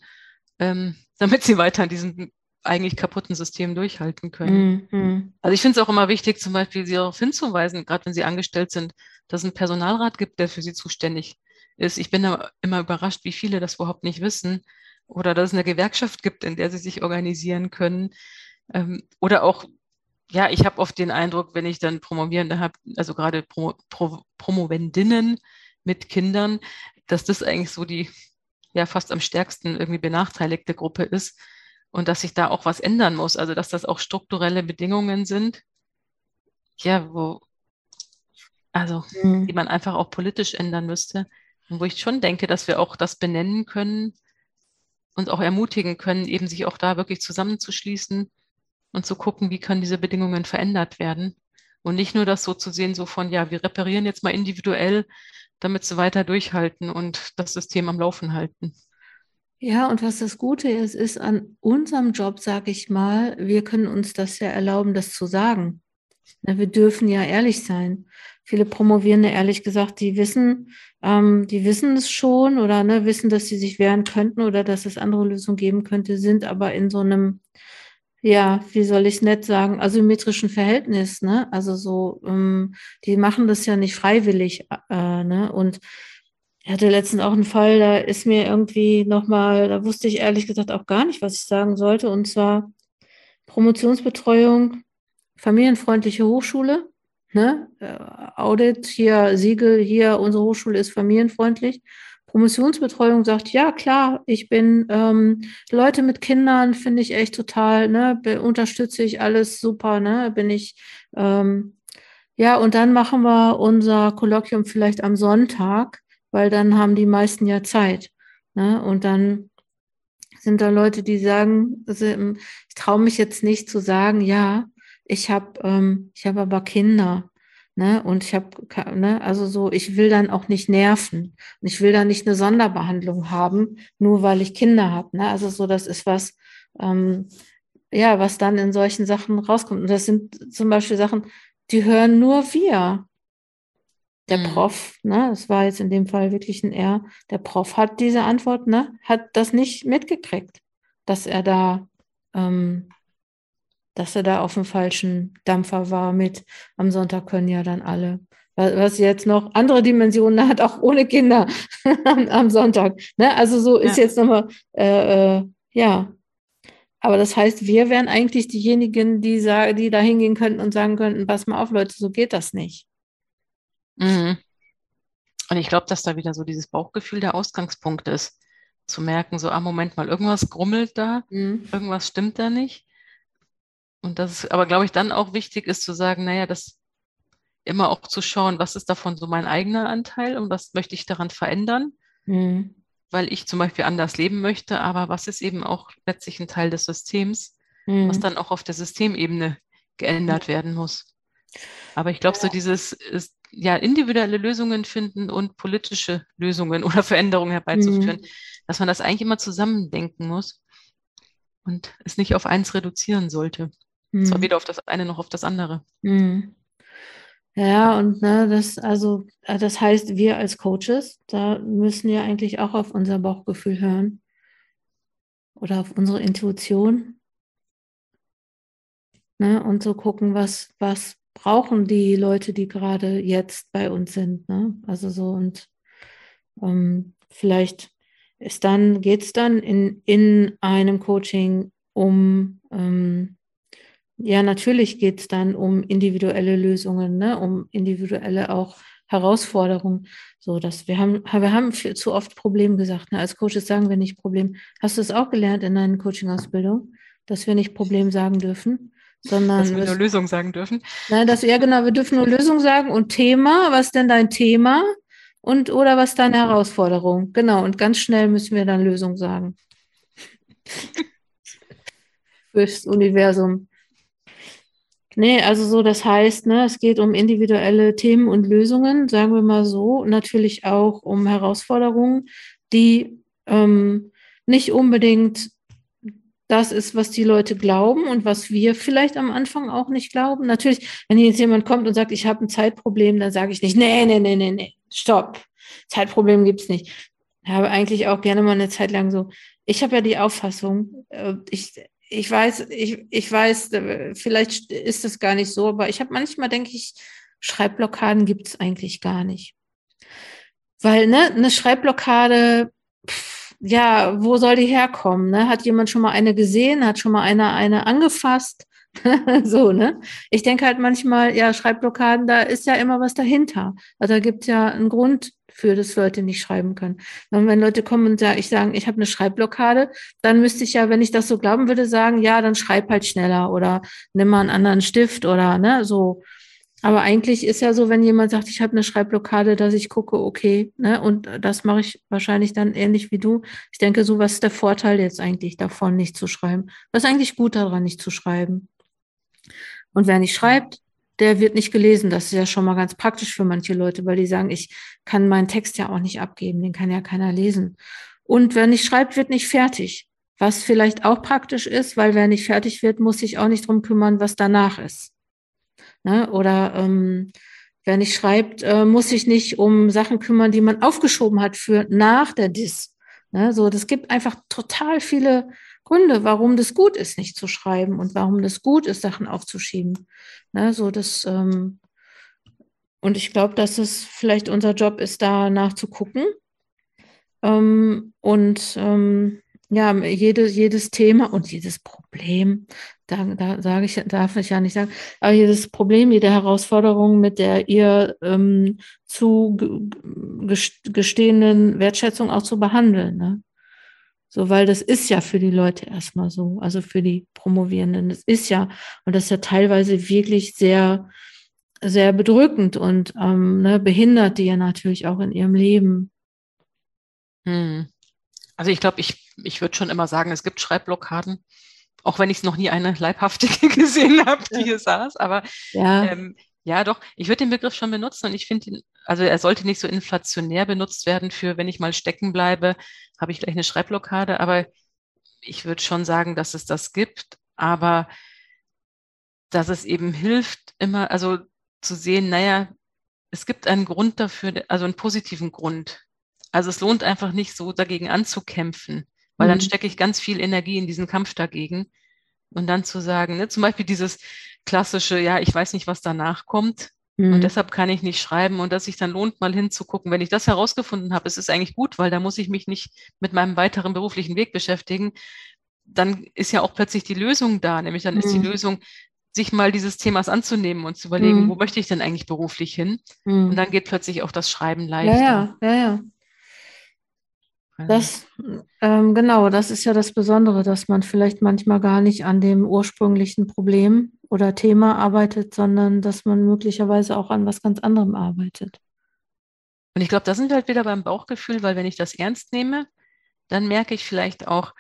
ähm, damit sie weiter in diesem eigentlich kaputten System durchhalten können. Mhm. Also ich finde es auch immer wichtig, zum Beispiel sie darauf hinzuweisen, gerade wenn sie angestellt sind, dass es einen Personalrat gibt, der für sie zuständig ist. Ich bin da immer überrascht, wie viele das überhaupt nicht wissen. Oder dass es eine Gewerkschaft gibt, in der sie sich organisieren können. Ähm, oder auch ja, ich habe oft den Eindruck, wenn ich dann Promovierende habe, also gerade Pro, Pro, Promovendinnen mit Kindern, dass das eigentlich so die ja fast am stärksten irgendwie benachteiligte Gruppe ist und dass sich da auch was ändern muss. Also dass das auch strukturelle Bedingungen sind, ja, wo, also mhm. die man einfach auch politisch ändern müsste. Und wo ich schon denke, dass wir auch das benennen können und auch ermutigen können, eben sich auch da wirklich zusammenzuschließen und zu gucken, wie können diese Bedingungen verändert werden. Und nicht nur das so zu sehen, so von, ja, wir reparieren jetzt mal individuell, damit sie weiter durchhalten und das System am Laufen halten. Ja, und was das Gute ist, ist an unserem Job, sage ich mal, wir können uns das ja erlauben, das zu sagen. Wir dürfen ja ehrlich sein. Viele Promovierende, ehrlich gesagt, die wissen, ähm, die wissen es schon oder ne, wissen, dass sie sich wehren könnten oder dass es andere Lösungen geben könnte, sind aber in so einem ja, wie soll ich nett sagen, asymmetrischen Verhältnis, ne? Also so, ähm, die machen das ja nicht freiwillig, äh, ne? Und ich hatte letztens auch einen Fall, da ist mir irgendwie nochmal, da wusste ich ehrlich gesagt auch gar nicht, was ich sagen sollte, und zwar Promotionsbetreuung, familienfreundliche Hochschule, ne? Äh, Audit, hier Siegel, hier, unsere Hochschule ist familienfreundlich. Promotionsbetreuung sagt, ja klar, ich bin ähm, Leute mit Kindern, finde ich echt total, ne, unterstütze ich alles super, ne, bin ich, ähm, ja, und dann machen wir unser Kolloquium vielleicht am Sonntag, weil dann haben die meisten ja Zeit, ne, und dann sind da Leute, die sagen, also, ich traue mich jetzt nicht zu sagen, ja, ich habe ähm, ich habe aber Kinder. Ne? Und ich habe, ne, also so, ich will dann auch nicht nerven. Und ich will dann nicht eine Sonderbehandlung haben, nur weil ich Kinder habe. Ne? Also so, das ist was, ähm, ja, was dann in solchen Sachen rauskommt. Und das sind zum Beispiel Sachen, die hören nur wir. Der mhm. Prof, ne, das war jetzt in dem Fall wirklich ein R, der Prof hat diese Antwort, ne, hat das nicht mitgekriegt, dass er da ähm, dass er da auf dem falschen Dampfer war mit am Sonntag können ja dann alle. Was jetzt noch andere Dimensionen hat, auch ohne Kinder am, am, Sonntag. Ne? Also so ist ja. jetzt nochmal, äh, äh, ja. Aber das heißt, wir wären eigentlich diejenigen, die, sagen, die da hingehen könnten und sagen könnten, pass mal auf, Leute, so geht das nicht. Mhm. Und ich glaube, dass da wieder so dieses Bauchgefühl der Ausgangspunkt ist. Zu merken, so, ah, Moment mal, irgendwas grummelt da, mhm. irgendwas stimmt da nicht. Und das ist aber, glaube ich, dann auch wichtig ist zu sagen, naja, das immer auch zu schauen, was ist davon so mein eigener Anteil und was möchte ich daran verändern, mhm. weil ich zum Beispiel anders leben möchte, aber was ist eben auch letztlich ein Teil des Systems, mhm. was dann auch auf der Systemebene geändert werden muss. Aber ich glaube, so dieses ist, ja, individuelle Lösungen finden und politische Lösungen oder Veränderungen herbeizuführen, mhm. dass man das eigentlich immer zusammendenken muss und es nicht auf eins reduzieren sollte. Mhm. Zwar weder auf das eine noch auf das andere. Mhm. Ja, und ne, das, also, äh, das heißt, wir als Coaches, da müssen ja eigentlich auch auf unser Bauchgefühl hören oder auf unsere Intuition. Ne? Und so gucken, was, was brauchen die Leute, die gerade jetzt bei uns sind. Ne? Also so und ähm, vielleicht ist dann, geht es dann in, in einem Coaching um, ähm, ja, natürlich geht es dann um individuelle Lösungen, ne? um individuelle auch Herausforderungen. So, dass wir haben, wir haben viel, zu oft Problem gesagt. Ne? Als Coaches sagen wir nicht Problem. Hast du es auch gelernt in deiner Coaching-Ausbildung, dass wir nicht Problem sagen dürfen? sondern dass wir nur Lösung sagen dürfen. Nein, dass, ja genau, wir dürfen nur Lösung sagen und Thema, was denn dein Thema und oder was deine Herausforderung. Genau, und ganz schnell müssen wir dann Lösung sagen. Fürs Universum. Nee, also so, das heißt, ne, es geht um individuelle Themen und Lösungen, sagen wir mal so, natürlich auch um Herausforderungen, die ähm, nicht unbedingt das ist, was die Leute glauben und was wir vielleicht am Anfang auch nicht glauben. Natürlich, wenn jetzt jemand kommt und sagt, ich habe ein Zeitproblem, dann sage ich nicht, nee, nee, nee, nee, nee, stopp. Zeitproblem gibt's nicht. Ich habe eigentlich auch gerne mal eine Zeit lang so, ich habe ja die Auffassung, äh, ich, ich weiß, ich, ich weiß, äh, vielleicht ist das gar nicht so, aber ich habe manchmal, denke ich, Schreibblockaden gibt's eigentlich gar nicht. Weil, ne, eine Schreibblockade, pff, ja, wo soll die herkommen? Ne? Hat jemand schon mal eine gesehen? Hat schon mal einer eine angefasst? so, ne? Ich denke halt manchmal, ja, Schreibblockaden, da ist ja immer was dahinter. Also da gibt es ja einen Grund für, dass Leute nicht schreiben können. Und wenn Leute kommen und sagen, ich sagen, ich habe eine Schreibblockade, dann müsste ich ja, wenn ich das so glauben würde, sagen, ja, dann schreib halt schneller oder nimm mal einen anderen Stift oder ne, so. Aber eigentlich ist ja so, wenn jemand sagt, ich habe eine Schreibblockade, dass ich gucke, okay, ne, und das mache ich wahrscheinlich dann ähnlich wie du. Ich denke, so, was ist der Vorteil jetzt eigentlich davon, nicht zu schreiben? Was ist eigentlich gut daran, nicht zu schreiben? Und wer nicht schreibt, der wird nicht gelesen. Das ist ja schon mal ganz praktisch für manche Leute, weil die sagen, ich kann meinen Text ja auch nicht abgeben, den kann ja keiner lesen. Und wer nicht schreibt, wird nicht fertig. Was vielleicht auch praktisch ist, weil wer nicht fertig wird, muss sich auch nicht drum kümmern, was danach ist. Ne? Oder ähm, wer nicht schreibt, äh, muss sich nicht um Sachen kümmern, die man aufgeschoben hat für nach der Dis. Ne? So, das gibt einfach total viele Gründe, warum das gut ist, nicht zu schreiben und warum das gut ist, Sachen aufzuschieben. Ne? So, das, ähm, und ich glaube, dass es vielleicht unser Job ist, da nachzugucken. Ähm, und ähm, ja, jedes, jedes Thema und jedes Problem, da, da sage ich, darf ich ja nicht sagen, aber jedes Problem, jede Herausforderung, mit der ihr ähm, zu gestehenden Wertschätzung auch zu behandeln. Ne? So, weil das ist ja für die Leute erstmal so, also für die Promovierenden. Das ist ja, und das ist ja teilweise wirklich sehr, sehr bedrückend und ähm, ne, behindert die ja natürlich auch in ihrem Leben. Hm. Also ich glaube, ich, ich würde schon immer sagen, es gibt Schreibblockaden, auch wenn ich es noch nie eine leibhaftige gesehen habe, die hier saß. Aber ja, ähm, ja doch, ich würde den Begriff schon benutzen und ich finde also er sollte nicht so inflationär benutzt werden für, wenn ich mal stecken bleibe, habe ich gleich eine Schreibblockade. Aber ich würde schon sagen, dass es das gibt, aber dass es eben hilft, immer, also zu sehen, naja, es gibt einen Grund dafür, also einen positiven Grund, also es lohnt einfach nicht so dagegen anzukämpfen, weil mhm. dann stecke ich ganz viel Energie in diesen Kampf dagegen. Und dann zu sagen, ne, zum Beispiel dieses klassische, ja, ich weiß nicht, was danach kommt. Mhm. Und deshalb kann ich nicht schreiben und dass sich dann lohnt, mal hinzugucken. Wenn ich das herausgefunden habe, ist es eigentlich gut, weil da muss ich mich nicht mit meinem weiteren beruflichen Weg beschäftigen. Dann ist ja auch plötzlich die Lösung da, nämlich dann mhm. ist die mhm. Lösung, sich mal dieses Themas anzunehmen und zu überlegen, mhm. wo möchte ich denn eigentlich beruflich hin? Mhm. Und dann geht plötzlich auch das Schreiben leichter. Ja, ja, ja, ja. Das, ähm, genau, das ist ja das Besondere, dass man vielleicht manchmal gar nicht an dem ursprünglichen Problem oder Thema arbeitet, sondern dass man möglicherweise auch an was ganz anderem arbeitet. Und ich glaube, da sind wir halt wieder beim Bauchgefühl, weil wenn ich das ernst nehme, dann merke ich vielleicht auch,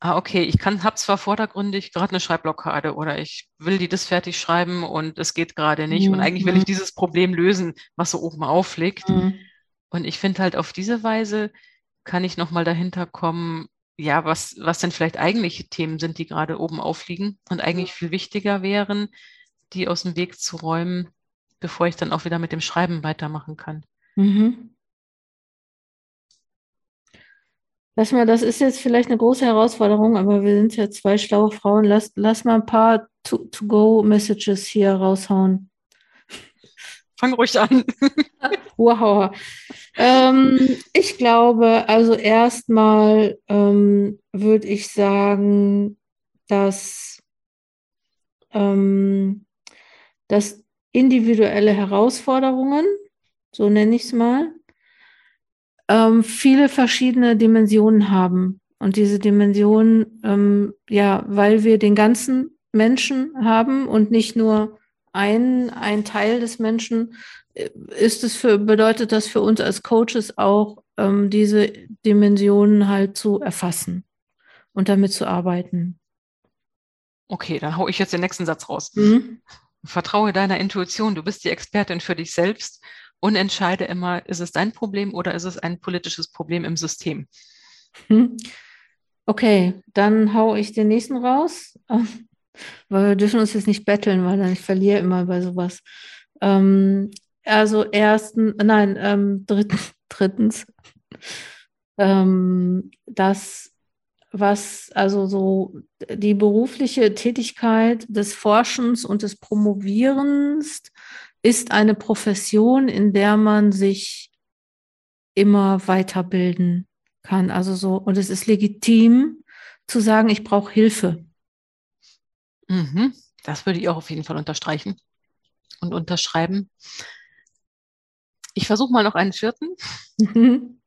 ah, okay, ich kann, habe zwar vordergründig gerade eine Schreibblockade oder ich will die das fertig schreiben und es geht gerade nicht. Mhm. Und eigentlich will ich dieses Problem lösen, was so oben aufliegt. Mhm. Und ich finde halt auf diese Weise kann ich nochmal dahinter kommen, ja, was, was denn vielleicht eigentliche Themen sind, die gerade oben aufliegen und eigentlich viel wichtiger wären, die aus dem Weg zu räumen, bevor ich dann auch wieder mit dem Schreiben weitermachen kann. Mhm. Lass mal, das ist jetzt vielleicht eine große Herausforderung, aber wir sind ja zwei schlaue Frauen. Lass, lass mal ein paar To-Go-Messages hier raushauen. Fang ruhig an. wow. Ähm, ich glaube, also erstmal ähm, würde ich sagen, dass, ähm, dass individuelle Herausforderungen, so nenne ich es mal, ähm, viele verschiedene Dimensionen haben. Und diese Dimensionen, ähm, ja, weil wir den ganzen Menschen haben und nicht nur ein, ein Teil des Menschen, äh, ist es für, bedeutet das für uns als Coaches auch, ähm, diese Dimensionen halt zu erfassen und damit zu arbeiten. Okay, dann hau ich jetzt den nächsten Satz raus. Mhm. Vertraue deiner Intuition, du bist die Expertin für dich selbst und entscheide immer, ist es dein Problem oder ist es ein politisches Problem im System? Okay, dann hau ich den nächsten raus, weil wir dürfen uns jetzt nicht betteln, weil dann ich verliere immer bei sowas. Ähm, also ersten, nein, ähm, drittens, drittens ähm, das was also so die berufliche Tätigkeit des Forschens und des Promovierens ist eine Profession, in der man sich immer weiterbilden kann. Also so, und es ist legitim zu sagen, ich brauche Hilfe. Mhm. Das würde ich auch auf jeden Fall unterstreichen und unterschreiben. Ich versuche mal noch einen vierten.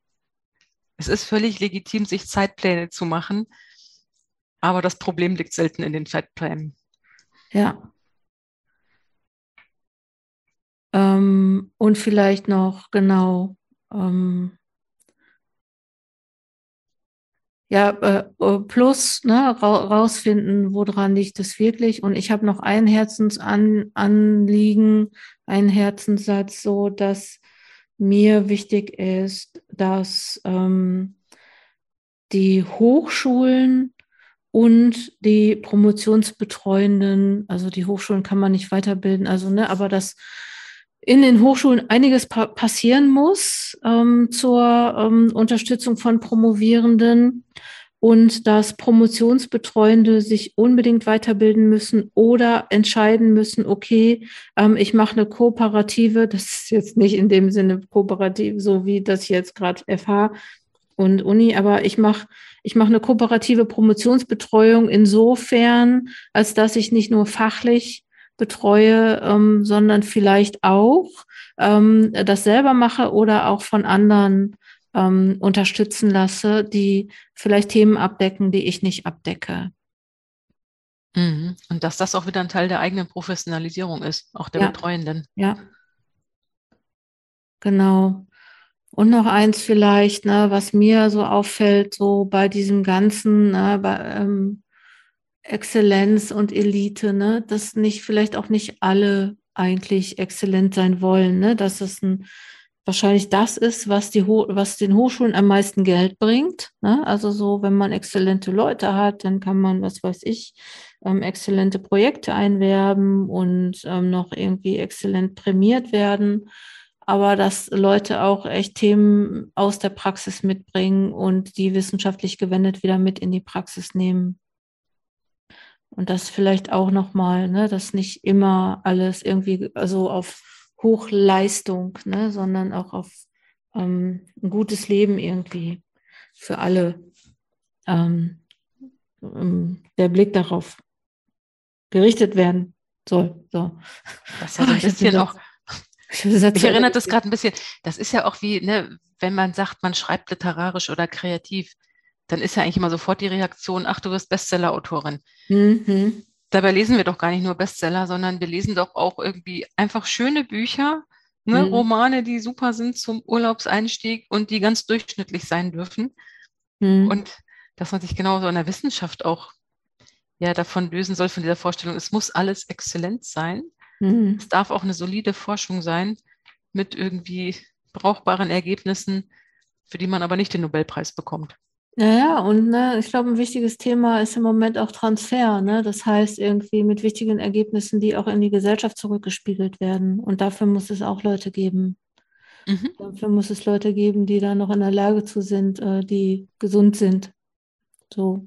es ist völlig legitim, sich Zeitpläne zu machen, aber das Problem liegt selten in den Zeitplänen. Ja. Ähm, und vielleicht noch genau. Ähm, ja, äh, äh plus ne, ra rausfinden, woran liegt es wirklich. Und ich habe noch ein Herzensanliegen, einen Herzenssatz, so dass mir wichtig ist, dass ähm, die Hochschulen und die Promotionsbetreuenden, also die Hochschulen kann man nicht weiterbilden, also ne, aber dass in den Hochschulen einiges pa passieren muss ähm, zur ähm, Unterstützung von Promovierenden und dass Promotionsbetreuende sich unbedingt weiterbilden müssen oder entscheiden müssen, okay, ähm, ich mache eine kooperative, das ist jetzt nicht in dem Sinne kooperativ, so wie das jetzt gerade FH und Uni, aber ich mache ich mache eine kooperative Promotionsbetreuung insofern, als dass ich nicht nur fachlich betreue, ähm, sondern vielleicht auch ähm, das selber mache oder auch von anderen ähm, unterstützen lasse, die vielleicht Themen abdecken, die ich nicht abdecke. Mhm. Und dass das auch wieder ein Teil der eigenen Professionalisierung ist, auch der ja. Betreuenden. Ja. Genau. Und noch eins vielleicht, ne, was mir so auffällt, so bei diesem ganzen, ne, bei, ähm, Exzellenz und Elite, ne, dass nicht, vielleicht auch nicht alle eigentlich exzellent sein wollen, ne, dass es ein, wahrscheinlich das ist, was die, was den Hochschulen am meisten Geld bringt, ne, also so, wenn man exzellente Leute hat, dann kann man, was weiß ich, ähm, exzellente Projekte einwerben und ähm, noch irgendwie exzellent prämiert werden aber dass Leute auch echt Themen aus der Praxis mitbringen und die wissenschaftlich gewendet wieder mit in die Praxis nehmen. Und das vielleicht auch nochmal, ne, dass nicht immer alles irgendwie also auf Hochleistung, ne, sondern auch auf ähm, ein gutes Leben irgendwie für alle. Ähm, ähm, der Blick darauf gerichtet werden soll. So. Das ist ja so ein bisschen auch. Ich erinnere das gerade ein bisschen. Das ist ja auch wie, ne, wenn man sagt, man schreibt literarisch oder kreativ dann ist ja eigentlich immer sofort die Reaktion, ach, du wirst Bestseller-Autorin. Mhm. Dabei lesen wir doch gar nicht nur Bestseller, sondern wir lesen doch auch irgendwie einfach schöne Bücher, ne? Mhm. Romane, die super sind zum Urlaubseinstieg und die ganz durchschnittlich sein dürfen. Mhm. Und dass man sich genauso in der Wissenschaft auch ja davon lösen soll, von dieser Vorstellung, es muss alles exzellent sein. Mhm. Es darf auch eine solide Forschung sein mit irgendwie brauchbaren Ergebnissen, für die man aber nicht den Nobelpreis bekommt. Naja, und ne, ich glaube, ein wichtiges Thema ist im Moment auch Transfer. Ne? Das heißt, irgendwie mit wichtigen Ergebnissen, die auch in die Gesellschaft zurückgespiegelt werden. Und dafür muss es auch Leute geben. Mhm. Dafür muss es Leute geben, die da noch in der Lage zu sind, äh, die gesund sind. So.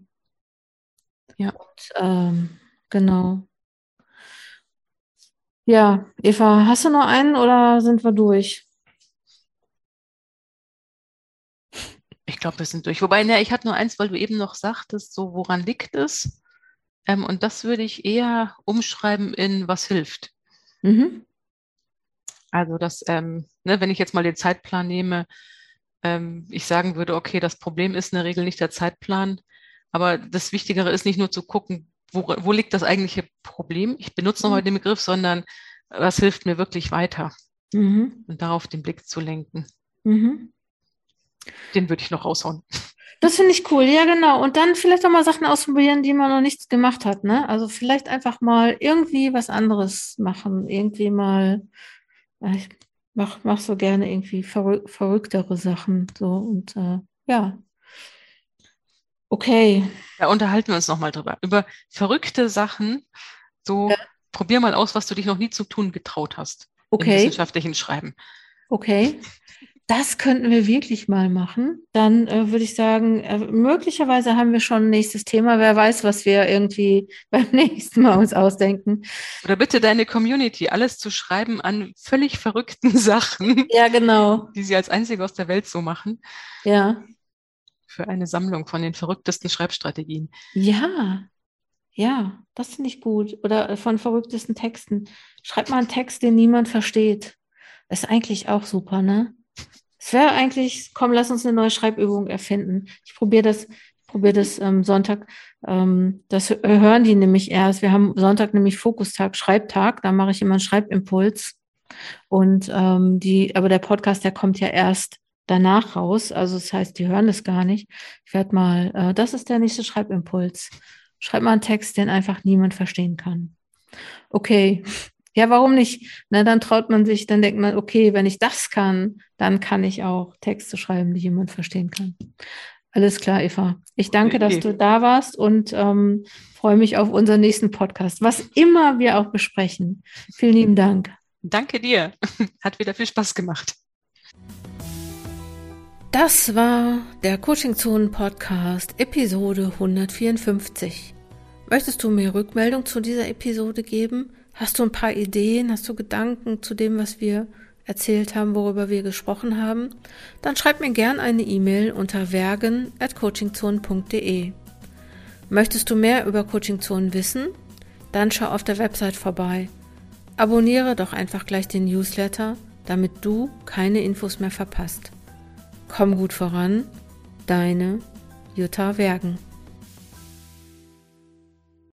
Ja. Und, ähm, genau. Ja, Eva, hast du noch einen oder sind wir durch? Glaube, wir sind durch. Wobei, ne, ich hatte nur eins, weil du eben noch sagtest, so woran liegt es? Ähm, und das würde ich eher umschreiben in was hilft. Mhm. Also, dass, ähm, ne, wenn ich jetzt mal den Zeitplan nehme, ähm, ich sagen würde, okay, das Problem ist in der Regel nicht der Zeitplan, aber das Wichtigere ist nicht nur zu gucken, wo, wo liegt das eigentliche Problem? Ich benutze nochmal mhm. den Begriff, sondern was hilft mir wirklich weiter? Mhm. Und darauf den Blick zu lenken. Mhm. Den würde ich noch raushauen. Das finde ich cool, ja genau. Und dann vielleicht auch mal Sachen ausprobieren, die man noch nichts gemacht hat. Ne? Also vielleicht einfach mal irgendwie was anderes machen. Irgendwie mal, ich mach, mach so gerne irgendwie verrück, verrücktere Sachen. So und äh, ja. Okay. Da unterhalten wir uns nochmal drüber. Über verrückte Sachen. So, ja. probier mal aus, was du dich noch nie zu tun getraut hast. Okay. Im wissenschaftlichen Schreiben. Okay das könnten wir wirklich mal machen. Dann äh, würde ich sagen, äh, möglicherweise haben wir schon ein nächstes Thema. Wer weiß, was wir irgendwie beim nächsten Mal uns ausdenken. Oder bitte deine Community, alles zu schreiben an völlig verrückten Sachen. Ja, genau. Die sie als einzige aus der Welt so machen. Ja. Für eine Sammlung von den verrücktesten Schreibstrategien. Ja. Ja, das finde ich gut. Oder äh, von verrücktesten Texten. Schreib mal einen Text, den niemand versteht. ist eigentlich auch super, ne? Es wäre eigentlich, komm, lass uns eine neue Schreibübung erfinden. Ich probiere das, probiere das ähm, Sonntag. Ähm, das hören die nämlich erst. Wir haben Sonntag nämlich Fokustag, Schreibtag. Da mache ich immer einen Schreibimpuls. Und ähm, die, aber der Podcast, der kommt ja erst danach raus. Also das heißt, die hören das gar nicht. Ich werde mal, äh, das ist der nächste Schreibimpuls. Schreib mal einen Text, den einfach niemand verstehen kann. Okay, ja, warum nicht? Na, dann traut man sich, dann denkt man, okay, wenn ich das kann, dann kann ich auch Texte schreiben, die jemand verstehen kann. Alles klar, Eva. Ich danke, okay. dass du da warst und ähm, freue mich auf unseren nächsten Podcast, was immer wir auch besprechen. Vielen lieben Dank. Danke dir. Hat wieder viel Spaß gemacht. Das war der Coaching Zonen Podcast, Episode 154. Möchtest du mir Rückmeldung zu dieser Episode geben? Hast du ein paar Ideen? Hast du Gedanken zu dem, was wir erzählt haben, worüber wir gesprochen haben? Dann schreib mir gern eine E-Mail unter vergen@coachingzone.de. Möchtest du mehr über Coachingzonen wissen? Dann schau auf der Website vorbei. Abonniere doch einfach gleich den Newsletter, damit du keine Infos mehr verpasst. Komm gut voran, deine Jutta Wergen.